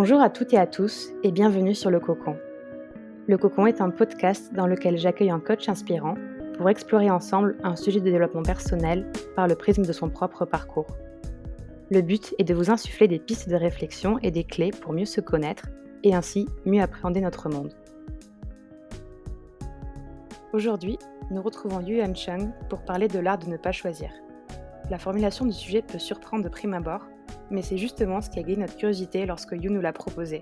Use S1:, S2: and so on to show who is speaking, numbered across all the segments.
S1: Bonjour à toutes et à tous et bienvenue sur Le Cocon. Le Cocon est un podcast dans lequel j'accueille un coach inspirant pour explorer ensemble un sujet de développement personnel par le prisme de son propre parcours. Le but est de vous insuffler des pistes de réflexion et des clés pour mieux se connaître et ainsi mieux appréhender notre monde. Aujourd'hui, nous retrouvons Yu Chung pour parler de l'art de ne pas choisir. La formulation du sujet peut surprendre de prime abord, mais c'est justement ce qui a gagné notre curiosité lorsque Yu nous l'a proposé.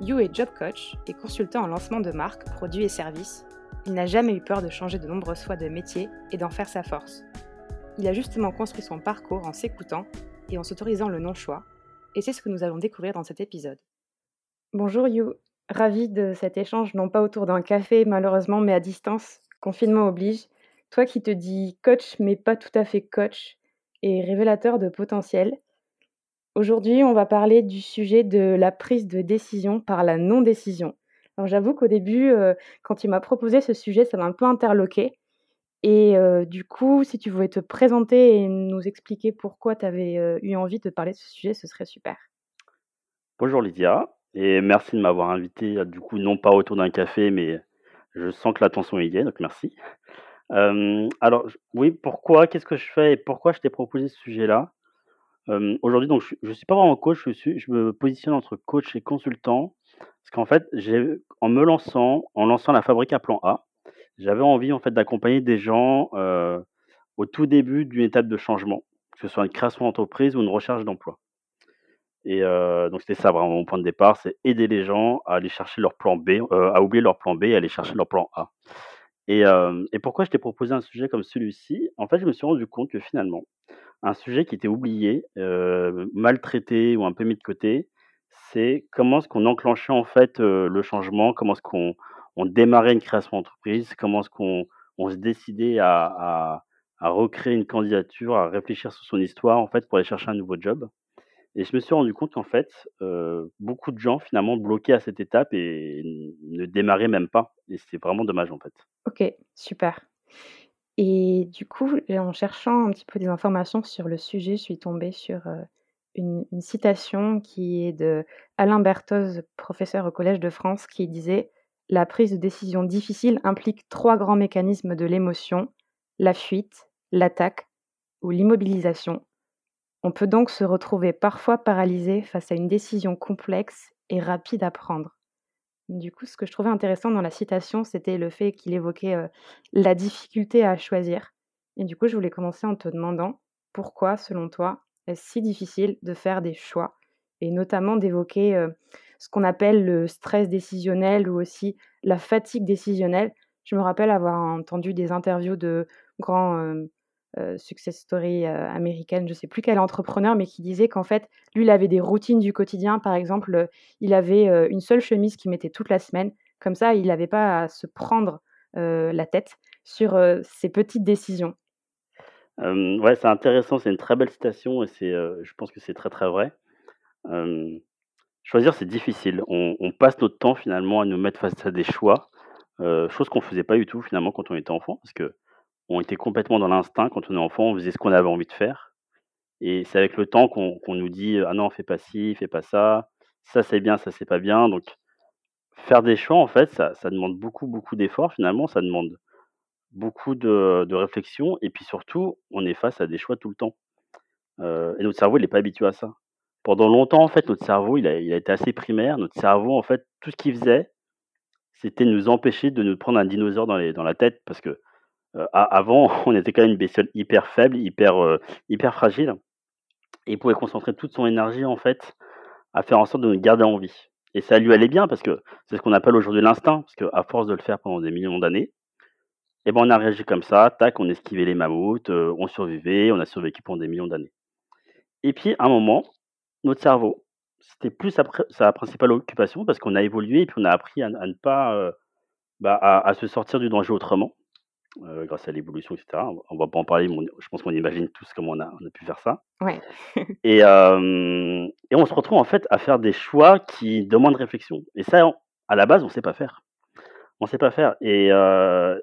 S1: Yu est job coach et consultant en lancement de marques, produits et services. Il n'a jamais eu peur de changer de nombreuses fois de métier et d'en faire sa force. Il a justement construit son parcours en s'écoutant et en s'autorisant le non-choix, et c'est ce que nous allons découvrir dans cet épisode. Bonjour Yu, ravi de cet échange, non pas autour d'un café malheureusement, mais à distance, confinement oblige. Toi qui te dis coach mais pas tout à fait coach et révélateur de potentiel, Aujourd'hui, on va parler du sujet de la prise de décision par la non-décision. Alors j'avoue qu'au début, euh, quand tu m'as proposé ce sujet, ça m'a un peu interloqué. Et euh, du coup, si tu voulais te présenter et nous expliquer pourquoi tu avais euh, eu envie de parler de ce sujet, ce serait super.
S2: Bonjour Lydia, et merci de m'avoir invité, du coup, non pas autour d'un café, mais je sens que l'attention y est, donc merci. alors, oui, pourquoi, qu'est-ce que je fais et pourquoi je t'ai proposé ce sujet-là? Aujourd'hui, donc, je ne suis pas vraiment coach, je, me positionne entre coach et consultant. Parce qu'en fait, en me lançant, en lançant la fabrique à plan A, j'avais envie en fait d'accompagner des gens au tout début d'une étape de changement, que ce soit une création d'entreprise ou une recherche d'emploi. Et donc c'était ça vraiment mon point de départ, c'est aider les gens à aller chercher leur plan B, à oublier leur plan B et à aller chercher leur plan A. Et, pourquoi je t'ai proposé un sujet comme celui-ci? En fait, je me suis rendu compte que finalement, un sujet qui était oublié, maltraité ou un peu mis de côté, c'est comment est-ce qu'on enclenchait en fait le changement, comment est-ce qu'on on démarrait une création d'entreprise, comment est-ce qu'on on se décidait à, à, recréer une candidature, à réfléchir sur son histoire en fait pour aller chercher un nouveau job. Et je me suis rendu compte qu'en fait, beaucoup de gens finalement bloquaient à cette étape et ne démarraient même pas. Et c'est vraiment dommage en fait.
S1: Ok, super. Et du coup, en cherchant un petit peu des informations sur le sujet, je suis tombée sur une, citation qui est de Alain Berthoz, professeur au Collège de France, qui disait La prise de décision difficile implique trois grands mécanismes de l'émotion la fuite, l'attaque ou l'immobilisation. On peut donc se retrouver parfois paralysé face à une décision complexe et rapide à prendre. Du coup, ce que je trouvais intéressant dans la citation, c'était le fait qu'il évoquait la difficulté à choisir. Et du coup, je voulais commencer en te demandant pourquoi, selon toi, est-ce si difficile de faire des choix et notamment d'évoquer ce qu'on appelle le stress décisionnel ou aussi la fatigue décisionnelle. Je me rappelle avoir entendu des interviews de grands success story euh, américaine, je ne sais plus quel entrepreneur, mais qui disait qu'en fait, lui, il avait des routines du quotidien. Par exemple, euh, il avait une seule chemise qu'il mettait toute la semaine. Comme ça, il n'avait pas à se prendre la tête sur ses petites décisions.
S2: ouais, c'est intéressant, c'est une très belle citation et je pense que c'est très très vrai. choisir, c'est difficile. On, on, passe notre temps finalement à nous mettre face à des choix, chose qu'on ne faisait pas du tout finalement quand on était enfant, parce que on était complètement dans l'instinct. Quand on est enfant, on faisait ce qu'on avait envie de faire. Et c'est avec le temps qu'on nous dit ah non, fais pas ci, fais pas ça, ça c'est bien, ça c'est pas bien. Donc faire des choix, en fait, ça, demande beaucoup, beaucoup d'efforts finalement. Ça demande beaucoup de, réflexion. Et puis surtout, on est face à des choix tout le temps. Euh, et notre cerveau, il n'est pas habitué à ça. Pendant longtemps, en fait, notre cerveau, il a, il a été assez primaire. Notre cerveau, en fait, tout ce qu'il faisait, c'était nous empêcher de nous prendre un dinosaure dans, les, dans la tête parce que avant, on était quand même une bestiole hyper faible, hyper, hyper fragile. Il pouvait concentrer toute son énergie, en fait, à faire en sorte de nous garder en vie. Et ça lui allait bien parce que c'est ce qu'on appelle aujourd'hui l'instinct, parce qu'à force de le faire pendant des millions d'années, eh ben on a réagi comme ça, tac, on esquivait les mammouths, on survivait, on a survécu pendant des millions d'années. Et puis, à un moment, notre cerveau, c'était plus sa, principale occupation parce qu'on a évolué et puis on a appris à, ne pas, bah, se sortir du danger autrement. Euh, grâce à l'évolution, etc. On va pas en parler, mais je pense qu'on imagine tous comment on a, on a pu faire ça.
S1: Ouais.
S2: et, et on se retrouve en fait à faire des choix qui demandent réflexion. Et ça, à la base, on sait pas faire. On sait pas faire. Et,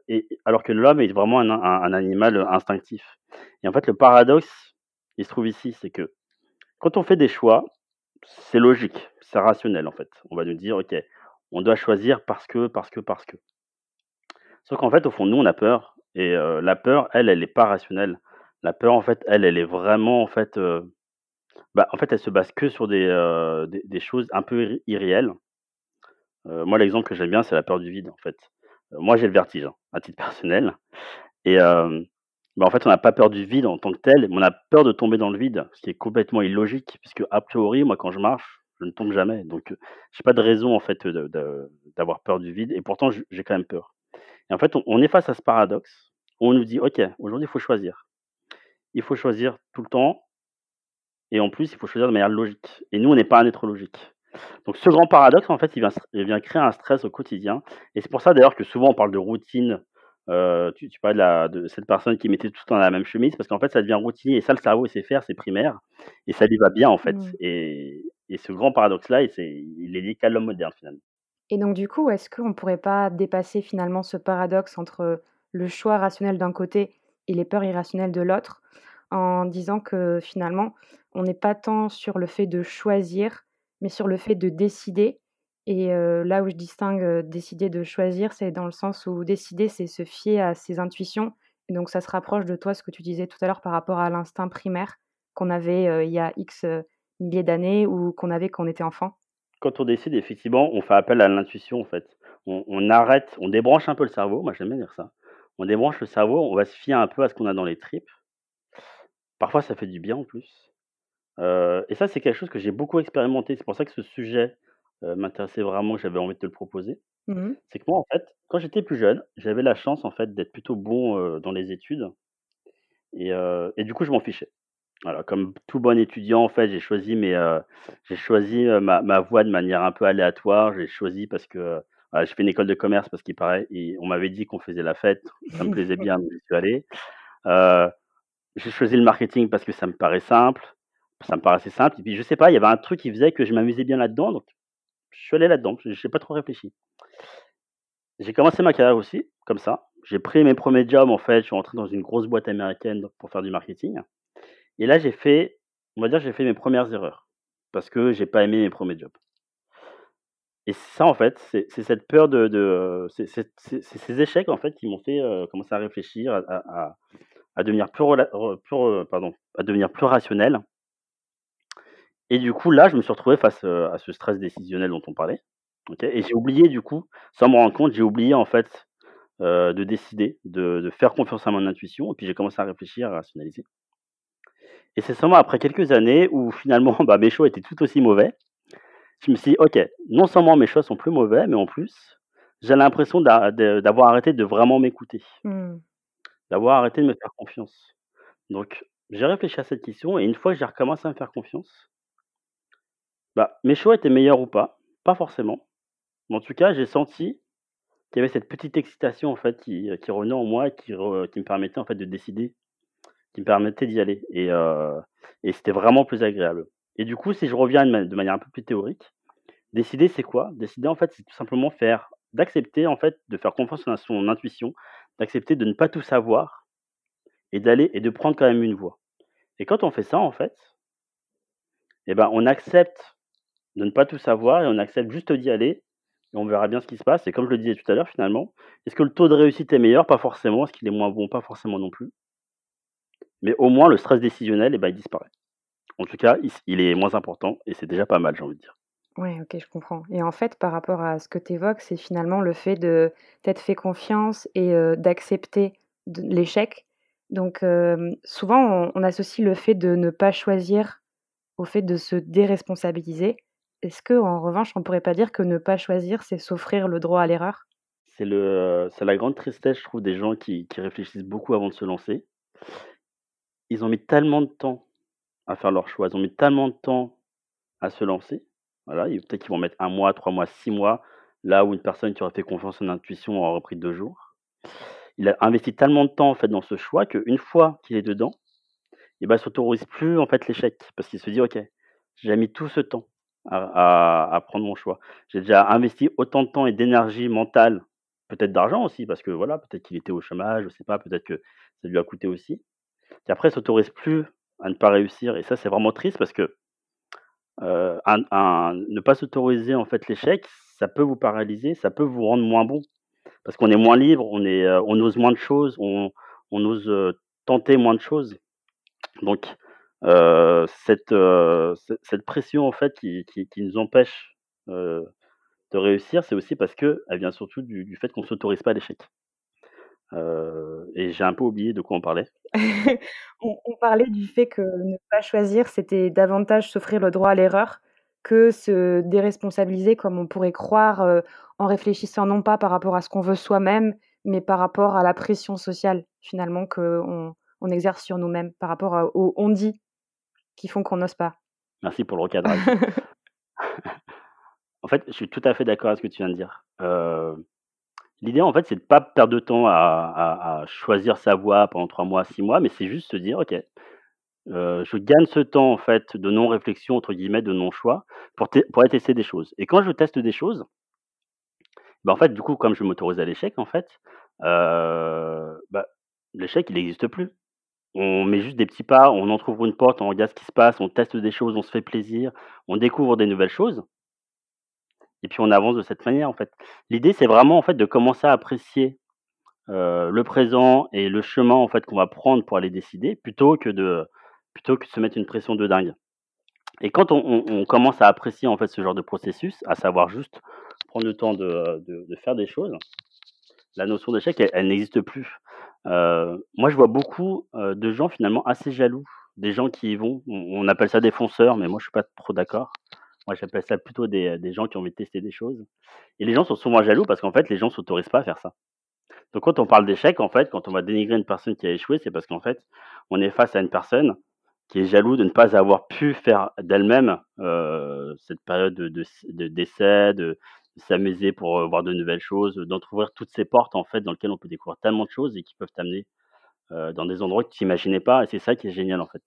S2: et alors que l'homme est vraiment un, un, animal instinctif. Et en fait, le paradoxe, il se trouve ici, c'est que quand on fait des choix, c'est logique. c'est rationnel, en fait. On va nous dire: «OK, on doit choisir parce que, parce que, parce que». Sauf qu'en fait, au fond nous, on a peur et la peur, elle, elle est pas rationnelle. La peur, en fait, elle, elle est vraiment, en fait, bah, en fait, elle se base que sur des, des choses un peu irr irréelles. Moi, l'exemple que j'aime bien, c'est la peur du vide, en fait. Moi, j'ai le vertige, hein, à titre personnel et bah, en fait, on n'a pas peur du vide en tant que tel, mais on a peur de tomber dans le vide, ce qui est complètement illogique puisque, a priori, moi, quand je marche, je ne tombe jamais donc heu, j'ai pas de raison, en fait, d'avoir peur du vide et pourtant, j'ai quand même peur et en fait, on on est face à ce paradoxe où on nous dit: «OK, aujourd'hui, il faut choisir. Il faut choisir tout le temps et en plus, il faut choisir de manière logique» et nous, on n'est pas un être logique. Donc ce grand paradoxe, en fait, il vient s il vient créer un stress au quotidien et c'est pour ça, d'ailleurs, que souvent on parle de routine. Heu, tu tu parlais de la de cette personne qui mettait tout le temps la même chemise parce qu'en fait, ça devient routinier et ça, le cerveau, il sait faire, c'est primaire et ça lui va bien, en fait
S1: Mmh.
S2: et et ce grand paradoxe-là il est lié qu'à l'homme moderne, finalement.
S1: Et donc du coup, est-ce qu'on pourrait pas dépasser finalement ce paradoxe entre le choix rationnel d'un côté et les peurs irrationnelles de l'autre, en disant que finalement, on n'est pas tant sur le fait de choisir, mais sur le fait de décider? Et là où je distingue, décider de choisir, c'est dans le sens où décider, c'est se fier à ses intuitions et donc ça se rapproche de toi, ce que tu disais tout à l'heure par rapport à l'instinct primaire qu'on avait, il y a X, milliers d'années ou qu'on avait quand on était enfant?
S2: Quand on décide, effectivement, on fait appel à l'intuition, en fait. On on arrête, on débranche un peu le cerveau, moi j'aime bien dire ça. On débranche le cerveau, on va se fier un peu à ce qu'on a dans les tripes. Parfois, ça fait du bien en plus. Heu et ça, c'est quelque chose que j'ai beaucoup expérimenté. C'est pour ça que ce sujet, heu, m'intéressait vraiment, j'avais envie de te le proposer.
S1: Mmh mh.
S2: C'est que moi, en fait, quand j'étais plus jeune, j'avais la chance, en fait, d'être plutôt bon, heu, dans les études et du coup, je m'en fichais. Voilà, comme tout bon étudiant, en fait, j'ai choisi mes, j'ai choisi, heu, ma voie de manière un peu aléatoire. J'ai choisi parce que, j'ai fait une école de commerce parce qu'il paraît et on m'avait dit qu'on faisait la fête, ça me plaisait bien, donc j'y suis allé. Heu, j'ai choisi le marketing parce que ça me paraît simple, ça me paraissait simple et puis je sais pas, il y avait un truc qui faisait que je m'amusais bien là-dedans, donc je suis allé là-dedans, j'ai j'ai pas trop réfléchi. J'ai commencé ma carrière aussi, comme ça. J'ai pris mes premiers jobs, en fait, je suis rentré dans une grosse boîte américaine pour faire du marketing et là, j'ai fait, on va dire, j'ai fait mes premières erreurs parce que j'ai pas aimé mes premiers jobs. Et ça, en fait, c'est cette peur de heu, c'est ces échecs, en fait, qui m'ont fait, heu, commencer à réfléchir, à devenir plus pardon, à devenir plus rationnel et du coup, là, je me suis retrouvé face, heu, à ce stress décisionnel dont on parlait, et j'ai oublié, du coup, sans m'en rendre compte, j'ai oublié, en fait, de décider, de de faire confiance à mon intuition et puis j'ai commencé à réfléchir, à rationaliser et c'est seulement après quelques années où finalement, bah, mes choix étaient tout aussi mauvais. Je me suis dit: «OK, non seulement mes choix sont plus mauvais, mais en plus, j'ai l'impression d'avoir arrêté de vraiment m'écouter»
S1: Mmh.
S2: «d'avoir arrêté de me faire confiance». Donc j'ai réfléchi à cette question et une fois que j'ai recommencé à me faire confiance bah, mes choix étaient meilleurs ou pas, pas forcément, mais en tout cas, j'ai senti qu'il y avait cette petite excitation, en fait, qui, heu, qui revenait en moi et qui re qui me permettait, en fait, de décider, qui me permettait d'y aller et heu et c'était vraiment plus agréable et du coup, si je reviens de ma de manière un peu plus théorique, décider, c'est quoi? Décider, en fait, c'est tout simplement faire d'accepter, en fait, de faire confiance à son intuition, d'accepter de ne pas tout savoir et d'aller et de prendre quand même une voie et quand on fait ça, en fait et ben, on accepte de ne pas tout savoir et on accepte juste d'y aller et on verra bien ce qui se passe et comme je le disais tout à l'heure, finalement, est-ce que le taux de réussite est meilleur? Pas forcément. Est-ce qu'il est moins bon? Pas forcément non plus mais au moins le stress décisionnel et bah, il disparaît. En tout cas, il est moins important et c'est déjà pas mal, j'ai envie de dire.
S1: Ouais, OK, je comprends et en fait, par rapport à ce que tu évoques, c'est finalement le fait de t'être fait confiance et d'accepter l'échec donc souvent on on associe le fait de ne pas choisir au fait de se déresponsabiliser. Est-ce qu'en revanche, on pourrait pas dire que ne pas choisir, c'est s'offrir le droit à l'erreur?
S2: C'est le, heu, c'est la grande tristesse, je trouve, des gens qui qui réfléchissent beaucoup avant de se lancer. Ils ont mis tellement de temps à faire leur choix, ils ont mis tellement de temps à se lancer, voilà peut-être qu'ils vont mettre 1 mois, 3 mois, 6 mois, là où une personne qui aurait fait confiance en intuition aurait pris 2 jours. Il a investi tellement de temps, en fait, dans ce choix qu'une fois qu'il est dedans et bah, il s'autorise plus, en fait, l'échec parce qu'il se dit: «OK, j'ai mis tout ce temps à prendre mon choix. J'ai déjà investi autant de temps et d'énergie mentale, peut-être d'argent aussi parce que, voilà, peut-être qu'il était au chômage, je sais pas, peut-être que ça lui a coûté aussi» et après s'autorise plus à ne pas réussir et ça, c'est vraiment triste parce que ne pas s'autoriser, en fait, l'échec, ça peut vous paralyser, ça peut vous rendre moins bon. Parce qu'on est moins libre, on est, on ose moins de choses, on ose, tenter moins de choses. Donc, cette, cette pression, en fait, qui qui qui nous empêche, de réussir, c'est aussi parce qu'elle vient surtout du du fait qu'on s'autorise pas l'échec. Et j'ai un peu oublié de quoi on parlait.
S1: On on parlait du fait que ne pas choisir, c'était davantage s'offrir le droit à l'erreur que se déresponsabiliser comme on pourrait croire, en réfléchissant non pas par rapport à ce qu'on veut soi-même, mais par rapport à la pression sociale finalement qu'on on exerce sur nous-mêmes, par rapport à aux on-dit qui font qu'on n'ose pas.
S2: Merci pour le recadrage. En fait, je suis tout à fait d'accord avec ce que tu viens de dire. L'idée, en fait, c'est de pas perdre de temps à choisir sa voie pendant 3 mois, 6 mois, mais c'est juste se dire: «OK, heu, je gagne ce temps, en fait, de non-réflexion, entre guillemets, de non-choix, pour aller tester des choses» et quand je teste des choses bah, en fait, du coup, comme je m'autorise à l'échec, en fait, heu, bah, l'échec, il n'existe plus. On met juste des petits pas, on entrouvre une porte, on regarde ce qui se passe, on teste des choses, on se fait plaisir, on découvre des nouvelles choses et puis on avance de cette manière, en fait. L'idée, c'est vraiment, en fait, de commencer à apprécier, heu, le présent et le chemin, en fait, qu'on va prendre pour aller décider, plutôt que de plutôt que se mettre une pression de dingue et quand on commence à apprécier, en fait, ce genre de processus, à savoir juste prendre le temps de, de faire des choses, la notion d'échec, elle n'existe plus. Heu, moi, je vois beaucoup, heu, de gens finalement assez jaloux, des gens qui y vont. On on appelle ça des fonceurs, mais moi, je suis pas trop d'accord. Moi, j'appelle ça plutôt des, des gens qui ont envie de tester des choses et les gens sont souvent jaloux parce qu'en fait, les gens s'autorisent pas à faire ça. Donc quand on parle d'échec, en fait, quand on va dénigrer une personne qui a échoué, c'est parce qu'en fait, on est face à une personne qui est jaloux de ne pas avoir pu faire d'elle-même, heu, cette période de d'essai, de s'amuser pour, heu, voir de nouvelles choses, d'entrouvrir toutes ces portes, en fait, dans lesquelles on peut découvrir tellement de choses et qui peuvent t'amener, dans des endroits que tu imaginais pas et c'est ça qui est génial, en fait.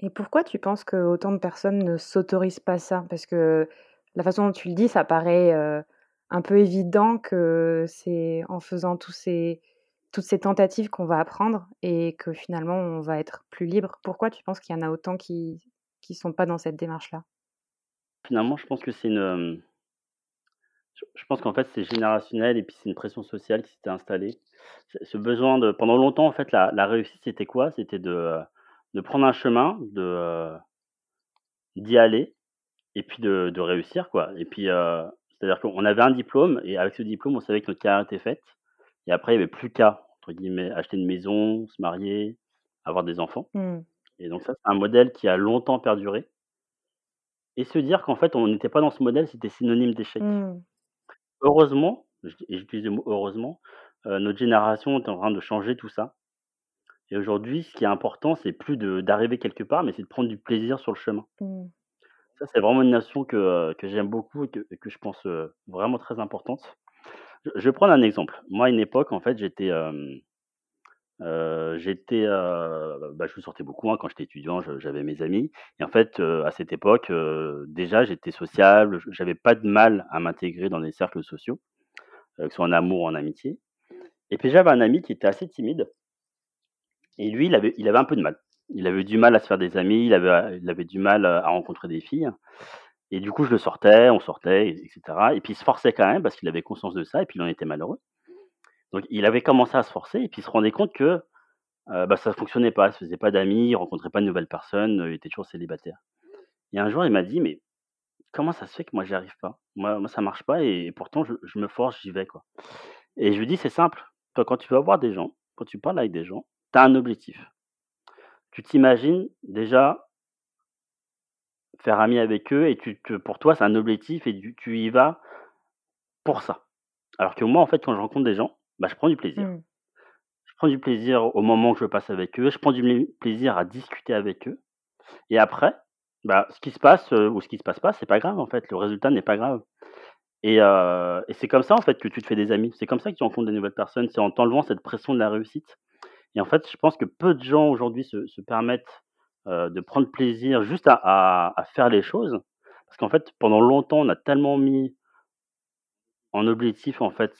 S1: Et pourquoi tu penses qu'autant de personnes ne s'autorisent pas ça? Parce que la façon dont tu le dis, ça paraît, un peu évident que c'est en faisant tous ces toutes ces tentatives qu'on va apprendre et que finalement on va être plus libre. Pourquoi tu penses qu'il y en a autant qui qui sont pas dans cette démarche-là?
S2: Finalement, je pense que c'est une, je pense qu'en fait, c'est générationnel et puis c'est une pression sociale qui s'était installée. Ce besoin de pendant longtemps, en fait, la réussite, c'était quoi? C'était de, de prendre un chemin, de, d'y aller et puis de de réussir, quoi et puis, c'est-à-dire qu'on avait un diplôme et avec ce diplôme, on savait que notre carrière était faite et après il y avait plus qu'à, entre guillemets, «acheter une maison, se marier, avoir des enfants»
S1: Mmh.
S2: et donc ça, c'est un modèle qui a longtemps perduré et se dire qu'en fait, on n'était pas dans ce modèle, c'était synonyme d'échec.
S1: Mmh.
S2: Heureusement, et j'utilise le mot heureusement, heu, notre génération est en train de changer tout ça et aujourd'hui, ce qui est important, c'est plus de d'arriver quelque part, mais c'est de prendre du plaisir sur le chemin.
S1: Mmh.
S2: Ça, c'est vraiment une notion que, heu, que j'aime beaucoup et que et que je pense, heu, vraiment très importante. Je je vais prendre un exemple. Moi, à une époque, en fait, j'étais, j'étais, heu, bah, je sortais beaucoup, hein, quand j'étais étudiant, je j'avais mes amis et en fait, heu, à cette époque, déjà, j'étais sociable, j'avais pas de mal à m'intégrer dans des cercles sociaux, que ce soit en amour ou en amitié et puis j'avais un ami qui était assez timide et lui, il avait un peu de mal. Il avait du mal à se faire des amis, il avait, du mal, heu, à rencontrer des filles et du coup, je le sortais, on sortait et et puis il se forçait quand même parce qu'il avait conscience de ça et puis il en était malheureux. Donc il avait commencé à se forcer et puis il se rendait compte que, heu, bah, ça fonctionnait pas, il se faisait pas d'amis, il rencontrait pas de nouvelles personnes, heu, il était toujours célibataire et un jour, il m'a dit: «Mais comment ça se fait que moi j'y arrive pas? Moi moi ça marche pas et pourtant je je me force, j'y vais, quoi» et je lui dis: «C'est simple, toi, quand tu vas voir des gens, quand tu parles avec des gens, tu as un objectif. Tu t'imagines déjà faire ami avec eux et tu pour toi, c'est un objectif et tu tu y vas pour ça. Alors que moi, en fait, quand je rencontre des gens, bah, je prends du plaisir.
S1: Mmh.
S2: Je prends du plaisir au moment que je passe avec eux, je prends du plaisir à discuter avec eux et après, bah, ce qui se passe, heu, ou ce qui se passe pas, c'est pas grave, en fait, le résultat n'est pas grave et heu et c'est comme ça, en fait, que tu te fais des amis. C'est comme ça que tu rencontres des nouvelles personnes, c'est en t'enlevant cette pression de la réussite et en fait, je pense que peu de gens aujourd'hui se permettent, heu, de prendre plaisir juste à faire les choses. Parce qu'en fait, pendant longtemps, on a tellement mis en objectif, en fait,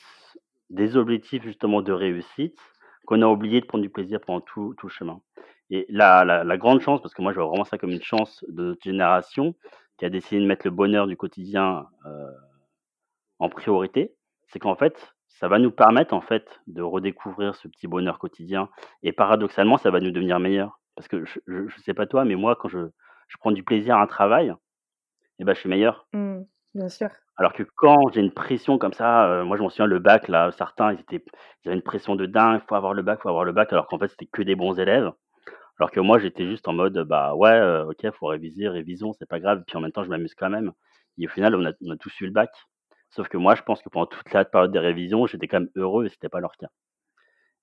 S2: des objectifs justement de réussite, qu'on a oublié de prendre du plaisir pendant tout tout le chemin. Et la la grande chance, parce que moi je vois vraiment ça comme une chance de notre génération, qui a décidé de mettre le bonheur du quotidien, heu, en priorité, c'est qu'en fait, ça va nous permettre, en fait, de redécouvrir ce petit bonheur quotidien et paradoxalement, ça va nous devenir meilleurs. Parce que je je sais pas toi, mais moi, quand je je prends du plaisir à un travail et bah, je suis meilleur.
S1: Mmh, bien sûr.
S2: Alors que quand j'ai une pression comme ça, heu, moi je m'en souviens le bac là, certains ils étaient ils avaient une pression de dingue, faut avoir le bac, faut avoir le bac, alors qu'en fait c'était que des bons élèves. Alors que moi j'étais juste en mode, bah ouais, heu, OK, faut réviser, révisons, c'est pas grave, puis en même temps je m'amuse quand même et au final on a on a tous eu le bac. Sauf que moi je pense que pendant toute la période des révisions, j'étais quand même heureux et c'était pas leur cas.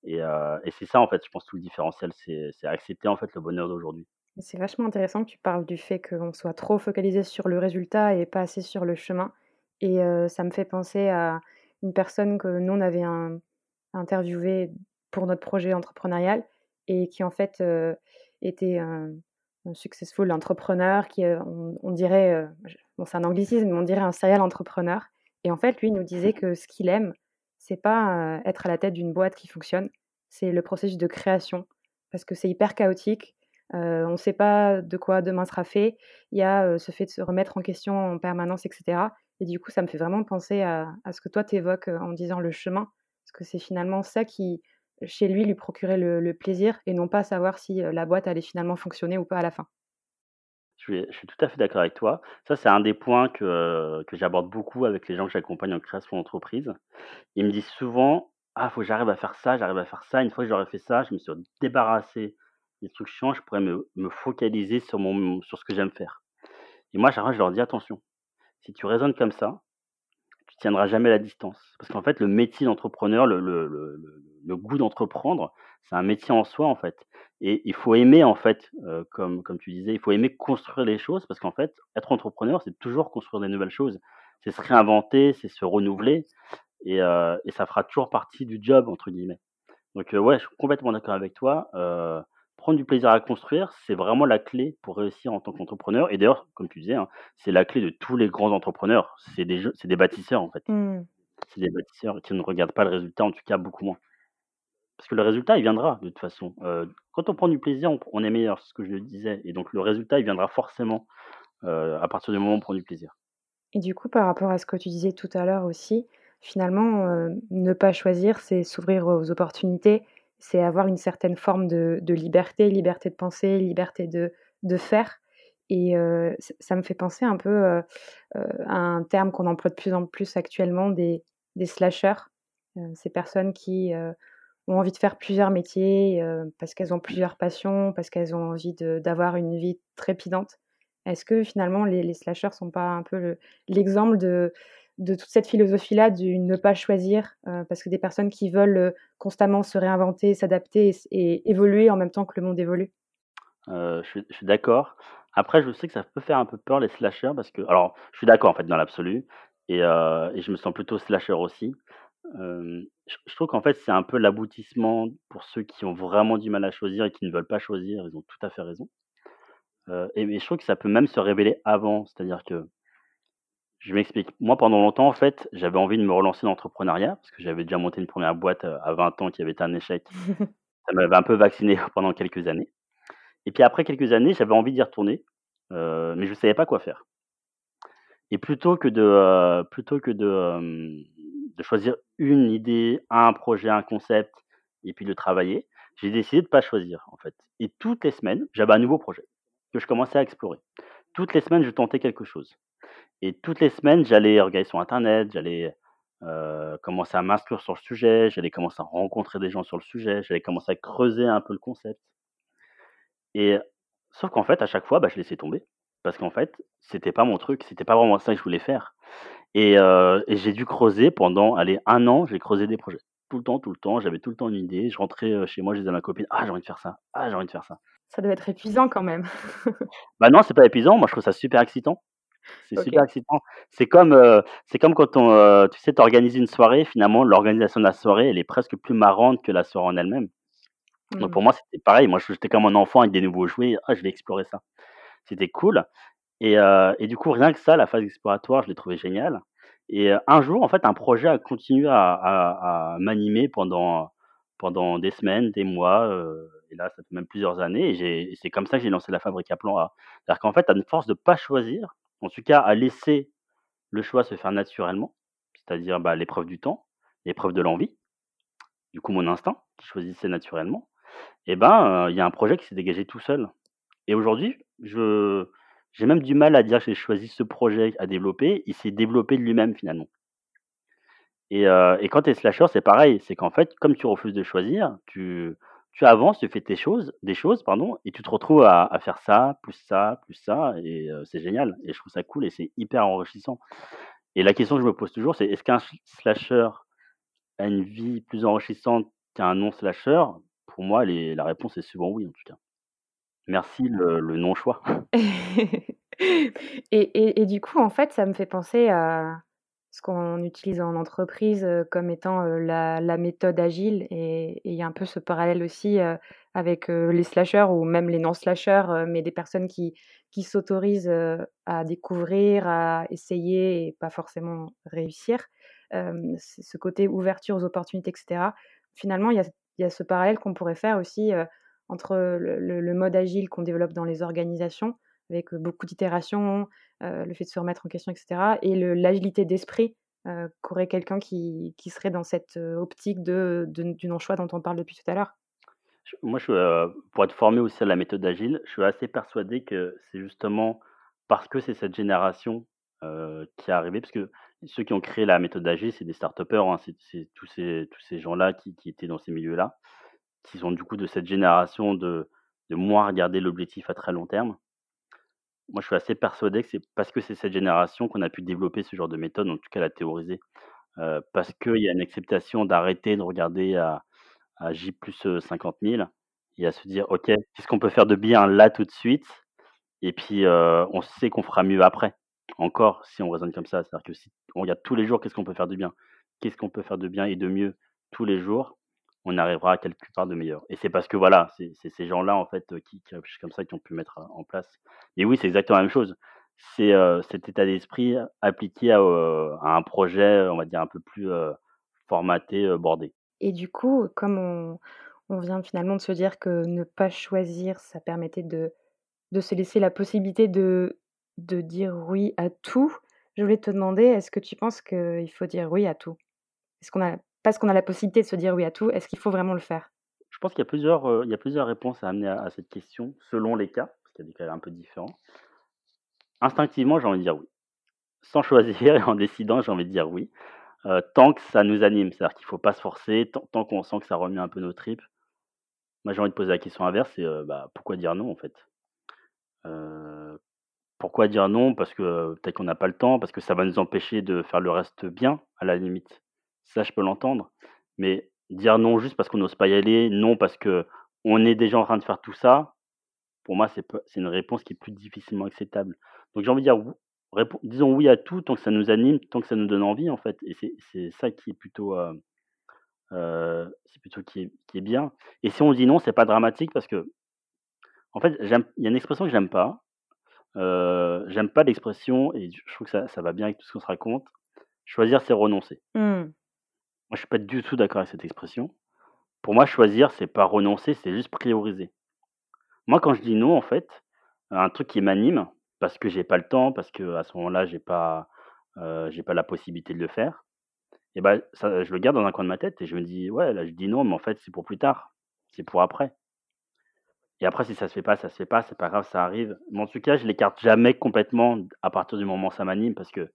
S2: Et heu et c'est ça en fait, je pense tout le différentiel, c'est accepter en fait le bonheur d'aujourd'hui.
S1: C'est vachement intéressant que tu parles du fait qu'on soit trop focalisé sur le résultat et pas assez sur le chemin. Et heu, ça me fait penser à une personne que nous on avait in interviewée pour notre projet entrepreneurial et qui en fait, heu, était un un successful entrepreneur qui, on dirait, bon c'est un anglicisme, mais on dirait un serial entrepreneur et en fait lui il nous disait que ce qu'il aime, c'est pas, être à la tête d'une boîte qui fonctionne, c'est le processus de création parce que c'est hyper chaotique, on sait pas de quoi demain sera fait. Il y a, ce fait de se remettre en question en permanence et cetera et du coup ça me fait vraiment penser à ce que toi tu évoques, heu, en disant le chemin, parce que c'est finalement ça qui, chez lui, lui procurait le plaisir et non pas savoir si, la boîte allait finalement fonctionner ou pas à la fin.
S2: Je suis tout à fait d'accord avec toi. Ça, c'est un des points que que j'aborde beaucoup avec les gens que j'accompagne en création d'entreprise. Ils me disent souvent: «Ah, faut que j'arrive à faire ça, j'arrive à faire ça. Une fois que j'aurai fait ça, je me suis débarrassé des trucs chiants, je pourrais me me focaliser sur mon sur ce que j'aime faire» et moi, fois, je leur dis: «Attention, si tu raisonnes comme ça, tu tiendras jamais la distance». Parce qu'en fait, le métier d'entrepreneur, le le goût d'entreprendre, c'est un métier en soi, en fait et il faut aimer, en fait, heu, comme comme tu disais, il faut aimer construire les choses parce qu'en fait, être entrepreneur, c'est toujours construire des nouvelles choses. C'est se réinventer, c'est se renouveler et heu et ça fera toujours partie du «job» entre guillemets. Donc heu, ouais, je suis complètement d'accord avec toi, heu, prendre du plaisir à construire, c'est vraiment la clé pour réussir en tant qu'entrepreneur et d'ailleurs, comme tu disais, hein, c'est la clé de tous les grands entrepreneurs. C'est des jeux des bâtisseurs, en fait.
S1: Mmh.
S2: C'est des bâtisseurs qui ne regardent pas le résultat, en tout cas beaucoup moins. Parce que le résultat, il viendra de toute façon. Heu, quand on prend du plaisir, on on est meilleur, c'est ce que je disais et donc le résultat, il viendra forcément, heu, à partir du moment où on prend du plaisir.
S1: Et du coup, par rapport à ce que tu disais tout à l'heure aussi, finalement, heu, ne pas choisir, c'est s'ouvrir aux opportunités, c'est avoir une certaine forme de liberté, liberté de penser, liberté de faire et ça me fait penser un peu, à un terme qu'on emploie de plus en plus actuellement, des des slasheurs. Heu, ces personnes qui, ont envie de faire plusieurs métiers, parce qu'elles ont plusieurs passions, parce qu'elles ont envie d'avoir une vie trépidante. Est-ce que finalement les les slasheurs sont pas un peu le l'exemple de de toute cette philosophie-là du ne pas choisir, heu, parce que des personnes qui veulent, heu, constamment se réinventer, s'adapter et évoluer en même temps que le monde évolue?
S2: Heu, je suis d'accord. Après, je sais que ça peut faire un peu peur les slasheurs parce que alors, je suis d'accord en fait dans l'absolu et je me sens plutôt slasher aussi. Je trouve qu'en fait, c'est un peu l'aboutissement pour ceux qui ont vraiment du mal à choisir et qui ne veulent pas choisir, ils ont tout à fait raison. Et je trouve que ça peut même se révéler avant, c'est-à-dire que je m'explique. Moi, pendant longtemps, en fait, j'avais envie de me relancer dans l'entrepreneuriat parce que j'avais déjà monté une première boîte, heu, à 20 ans qui avait été un échec. Ça m'avait un peu vacciné pendant quelques années et puis après quelques années, j'avais envie d'y retourner, heu, mais je ne savais pas quoi faire et plutôt que de, heu, plutôt que de, de choisir une idée, un projet, un concept et puis de travailler, j'ai décidé de pas choisir, en fait et toutes les semaines, j'avais un nouveau projet que je commençais à explorer. Toutes les semaines, je tentais quelque chose et toutes les semaines, j'allais regarder sur internet, j'allais, heu, commencer à m'instruire sur le sujet, j'allais commencer à rencontrer des gens sur le sujet, j'allais commencer à creuser un peu le concept et sauf qu'en fait, à chaque fois, bah, je laissais tomber parce qu'en fait, c'était pas mon truc, c'était pas vraiment ça que je voulais faire et et j'ai dû creuser pendant, allez, un an, j'ai creusé des projets. Tout le temps, tout le temps, j'avais tout le temps une idée, je rentrais, heu, chez moi, je disais à ma copine: «Ah, j'ai envie de faire ça. Ah, j'ai envie de faire ça».
S1: Ça doit être épuisant quand même.
S2: Bah, non, c'est pas épuisant, moi je trouve ça super excitant. C'est super excitant. C'est comme, c'est comme quand on, heu, tu sais, tu organises une soirée, finalement, l'organisation de la soirée, elle est presque plus marrante que la soirée en elle-même. Donc
S1: Mmh.
S2: pour moi, c'était pareil. Moi, j'étais comme un enfant avec des nouveaux jouets. «Ah, je vais explorer ça». C'était cool et heu et du coup, rien que ça, la phase exploratoire, je l'ai trouvé géniale et un jour, en fait, un projet a continué à à à m'animer pendant pendant des semaines, des mois, et là, ça fait même plusieurs années et et c'est comme ça que j'ai lancé la fabrique à plan A. C'est-à-dire qu'en fait, à une force de pas choisir, En tout cas, à laisser le choix se faire naturellement, c'est-à-dire, bah, l'épreuve du temps, l'épreuve de l'envie, du coup mon instinct qui choisissait naturellement et ben, il y a un projet qui s'est dégagé tout seul. Et aujourd'hui, j'ai même du mal à dire que j'ai choisi ce projet à développer, il s'est développé de lui-même finalement. Et heu et quand tu es slasher, c'est pareil, c'est qu'en fait, comme tu refuses de choisir, tu tu avances, tu fais tes choses des choses, pardon et tu te retrouves à faire ça, plus ça, plus ça et c'est génial et je trouve ça cool et c'est hyper enrichissant et la question que je me pose toujours, c'est est-ce qu'un sl slasher a une vie plus enrichissante qu'un non slasher? Pour moi, la réponse est souvent oui, en tout cas. Merci le le non choix.
S1: Et et et du coup, en fait, ça me fait penser à ce qu'on utilise en entreprise, heu, comme étant, heu, la méthode agile et il y a un peu ce parallèle aussi, heu, avec, les slasheurs ou même les non slasheurs, heu, mais des personnes qui qui s'autorisent, à découvrir, à essayer et pas forcément réussir. Ce côté ouverture aux opportunités et cetera. Finalement, il y a ce parallèle qu'on pourrait faire aussi, entre le mode agile qu'on développe dans les organisations avec, beaucoup d'itérations, le fait de se remettre en question et cetera et l'agilité d'esprit, qu'aurait quelqu'un qui qui serait dans cette, optique de de du non-choix dont on parle depuis tout à l'heure?
S2: Moi, je, pour être formé aussi à la méthode agile, je suis assez persuadé que c'est justement parce que c'est cette génération, qui est arrivée parce que ceux qui ont créé la méthode agile, c'est des start-upers, hein, c'est tous ces tous ces gens-là qui qui étaient dans ces milieux-là, qui sont du coup de cette génération de de moins regarder l'objectif à très long terme. Moi, je suis assez persuadé que c'est parce que c'est cette génération qu'on a pu développer ce genre de méthode, en tout cas la théoriser, heu, parce qu'il y a une acceptation d'arrêter de regarder à à J plus, heu, 50 000 et à se dire: «OK, qu'est-ce qu'on peut faire de bien là tout de suite?» et puis, heu, on sait qu'on fera mieux après. Encore si on raisonne comme ça, c'est-à-dire que si on regarde tous les jours qu'est-ce qu'on peut faire de bien? Qu'est-ce qu'on peut faire de bien et de mieux tous les jours? On arrivera à quelque part de meilleur et c'est parce que voilà, c'est ces gens-là en fait, heu, qui réfléchissent comme ça, qui ont pu mettre, heu, en place et oui, c'est exactement la même chose. C'est, heu, cet état d'esprit appliqué à, un projet, on va dire un peu plus, formaté, bordé.
S1: Et du coup, comme on on vient finalement de se dire que ne pas choisir, ça permettait de de se laisser la possibilité de de dire oui à tout. Je voulais te demander, est-ce que tu penses qu'il faut dire oui à tout? Est-ce qu'on a parce qu'on a la possibilité de se dire oui à tout, est-ce qu'il faut vraiment le faire?
S2: Je pense qu'il y a plusieurs, réponses à amener à cette question selon les cas, parce qu'il y a des cas un peu différents. Instinctivement, j'ai envie de dire oui. Sans choisir et en décidant, j'ai envie de dire oui, tant que ça nous anime. C'est-à-dire qu'il faut pas se forcer, tant qu'on sent que ça remue un peu nos tripes. Moi, j'ai envie de poser la question inverse, c'est, bah, pourquoi dire non, en fait? Pourquoi dire non? Parce que, peut-être qu'on n'a pas le temps, parce que ça va nous empêcher de faire le reste bien, à la limite. Ça, je peux l'entendre. Mais dire non juste parce qu'on n'ose pas y aller, non parce qu'on est déjà en train de faire tout ça, pour moi, c'est une réponse qui est plus difficilement acceptable. Donc j'ai envie de dire disons oui à tout tant que ça nous anime, tant que ça nous donne envie, en fait et c'est ça qui est plutôt, heu heu, c'est plutôt qui est qui est bien et si on dit non, c'est pas dramatique parce que en fait, il y a une expression que j'aime pas, heu, j'aime pas l'expression et je trouve que ça ça va bien avec tout ce qu'on se raconte, choisir, c'est renoncer.
S1: Mmh.
S2: Moi, je suis pas du tout d'accord avec cette expression. Pour moi, choisir, c'est pas renoncer, c'est juste prioriser. Moi, quand je dis non, en fait, à un truc qui m'anime, parce que j'ai pas le temps, parce qu'à ce moment-là, j'ai pas, j'ai pas la possibilité de le faire et ça je le garde dans un coin de ma tête et je me dis: «Ouais, là, je dis non, mais en fait, c'est pour plus tard, c'est pour après» et après si ça se fait pas, ça se fait pas, c'est pas grave, ça arrive. Mais en tout cas, je l'écarte jamais complètement à partir du moment où ça m'anime parce que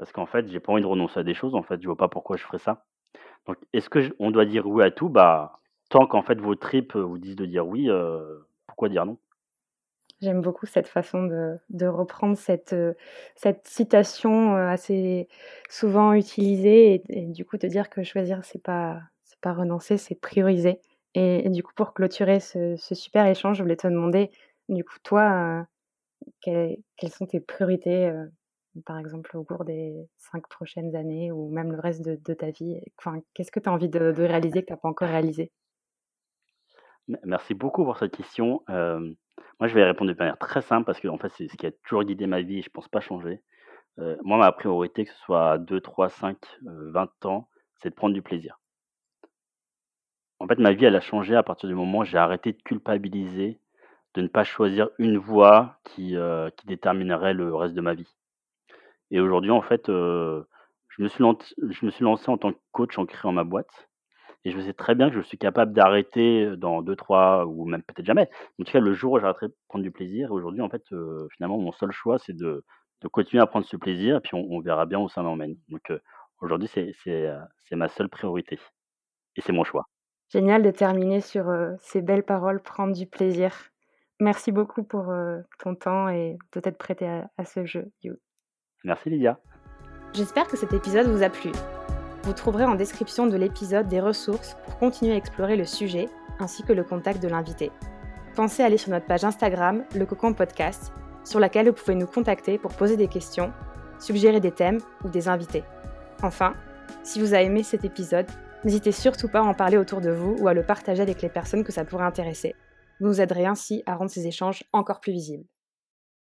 S2: parce qu'en fait, j'ai pas envie de renoncer à des choses, en fait, je vois pas pourquoi je ferais ça. Donc est-ce que on doit dire oui à tout? Bah, tant qu'en fait vos tripes, heu, vous disent de dire oui, heu, pourquoi dire non?
S1: J'aime beaucoup cette façon de de reprendre cette, cette citation, assez souvent utilisée et du coup te dire que choisir c'est pas c'est pas renoncer, c'est prioriser et du coup pour clôturer ce super échange, je voulais te demander, du coup toi, quelles sont tes priorités, par exemple au cours des 5 prochaines années ou même le reste de ta vie? Enfin, qu'est-ce que tu as envie de réaliser que tu as pas encore réalisé?
S2: Me merci beaucoup pour cette question. Hem, moi, je vais répondre de manière très simple parce qu'en fait, c'est ce qui a toujours guidé ma vie et je pense pas changer. Heu, moi, ma priorité, que ce soit à 2-3-5, heu, 20 ans, c'est de prendre du plaisir. En fait, ma vie, elle a changé à partir du moment où j'ai arrêté de culpabiliser de ne pas choisir une voie qui, qui déterminerait le reste de ma vie. Et aujourd'hui, en fait, je me suis lancé en tant que coach en créant ma boîte et je sais très bien que je suis capable d'arrêter, dans 2-3 ou même peut-être jamais. En tout cas, le jour où j'arrêterai de prendre du plaisir aujourd'hui, en fait, finalement, mon seul choix, c'est de continuer à prendre ce plaisir et puis on verra bien où ça m'emmène. Donc aujourd'hui, c'est ma seule priorité et c'est mon choix.
S1: Génial de terminer sur, ces belles paroles, prendre du plaisir. Merci beaucoup pour, ton temps et de t'être prêté à à ce jeu, You.
S2: Merci Lydia.
S1: J'espère que cet épisode vous a plu. Vous trouverez en description de l'épisode des ressources pour continuer à explorer le sujet ainsi que le contact de l'invité. Pensez à aller sur notre page Instagram, le Cocon Podcast, sur laquelle vous pouvez nous contacter pour poser des questions, suggérer des thèmes ou des invités. Enfin, si vous avez aimé cet épisode, N'hésitez surtout pas à en parler autour de vous ou à le partager avec les personnes que ça pourrait intéresser. Vous nous aiderez ainsi à rendre ces échanges encore plus visibles.